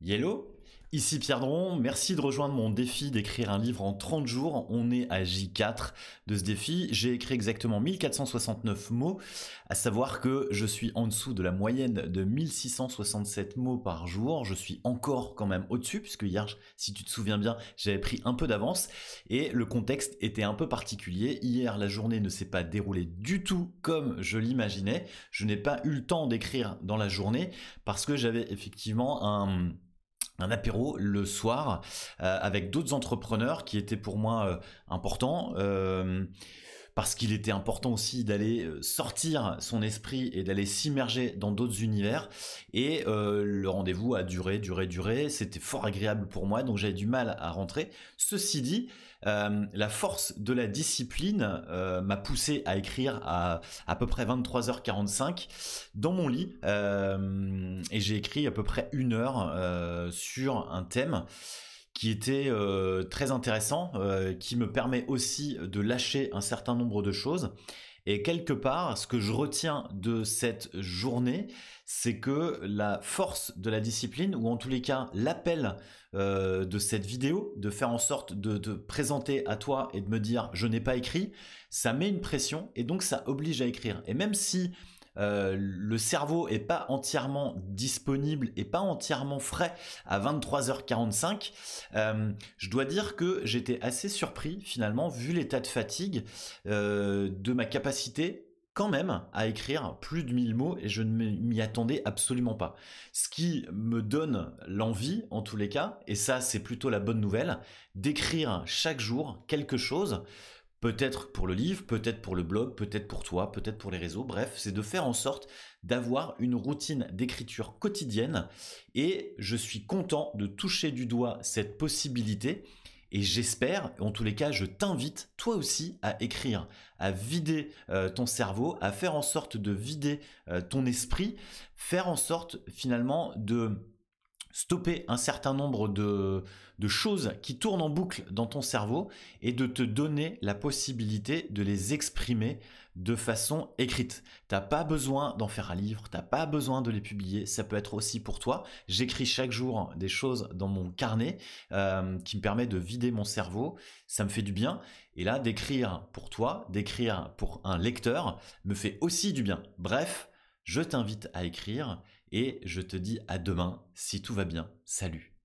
Yellow Ici Pierre Dron, merci de rejoindre mon défi d'écrire un livre en 30 jours. On est à J4 de ce défi. J'ai écrit exactement 1469 mots, à savoir que je suis en dessous de la moyenne de 1667 mots par jour. Je suis encore quand même au-dessus, puisque hier, si tu te souviens bien, j'avais pris un peu d'avance et le contexte était un peu particulier. Hier, la journée ne s'est pas déroulée du tout comme je l'imaginais. Je n'ai pas eu le temps d'écrire dans la journée parce que j'avais effectivement un un apéro le soir euh, avec d'autres entrepreneurs qui étaient pour moi euh, importants. Euh, parce qu'il était important aussi d'aller sortir son esprit et d'aller s'immerger dans d'autres univers. Et le rendez-vous a duré duré duré. C'était fort agréable pour moi donc j'avais du mal à rentrer. Ceci dit euh, la force de la discipline euh, m'a poussé à écrire à à peu près 23h45 dans mon lit. Euh, et j'ai écrit à peu près une heure sur un thème qui était très intéressant, qui me permet aussi de lâcher un certain nombre de choses. Et quelque part, ce que je retiens de cette journée, c'est que la force de la discipline, ou en tous les cas l'appel euh, de cette vidéo, de faire en sorte de te présenter à toi et de me dire je n'ai pas écrit, ça met une pression et donc ça oblige à écrire. Et même si euh, le cerveau est pas entièrement disponible et pas entièrement frais à 23h45, euh, je dois dire que j'étais assez surpris finalement vu l'état de fatigue de ma capacité quand même à écrire plus de 1000 mots et je ne m'y attendais absolument pas. Ce qui me donne l'envie, en tous les cas, et ça c'est plutôt la bonne nouvelle, d'écrire chaque jour quelque chose, peut-être pour le livre, peut-être pour le blog, peut-être pour toi, peut-être pour les réseaux, bref, c'est de faire en sorte d'avoir une routine d'écriture quotidienne. Et je suis content de toucher du doigt cette possibilité. Et j'espère, en tous les cas, je t'invite toi aussi à écrire, à vider euh, ton cerveau, à faire en sorte de vider euh, ton esprit, faire en sorte finalement de stopper un certain nombre de, choses qui tournent en boucle dans ton cerveau et de te donner la possibilité de les exprimer de façon écrite. T'as pas besoin d'en faire un livre, t'as pas besoin de les publier, ça peut être aussi pour toi. J'écris chaque jour des choses dans mon carnet euh, qui me permet de vider mon cerveau, ça me fait du bien. Et là, d'écrire pour toi, d'écrire pour un lecteur, me fait aussi du bien. Bref, je t'invite à écrire et je te dis à demain si tout va bien. Salut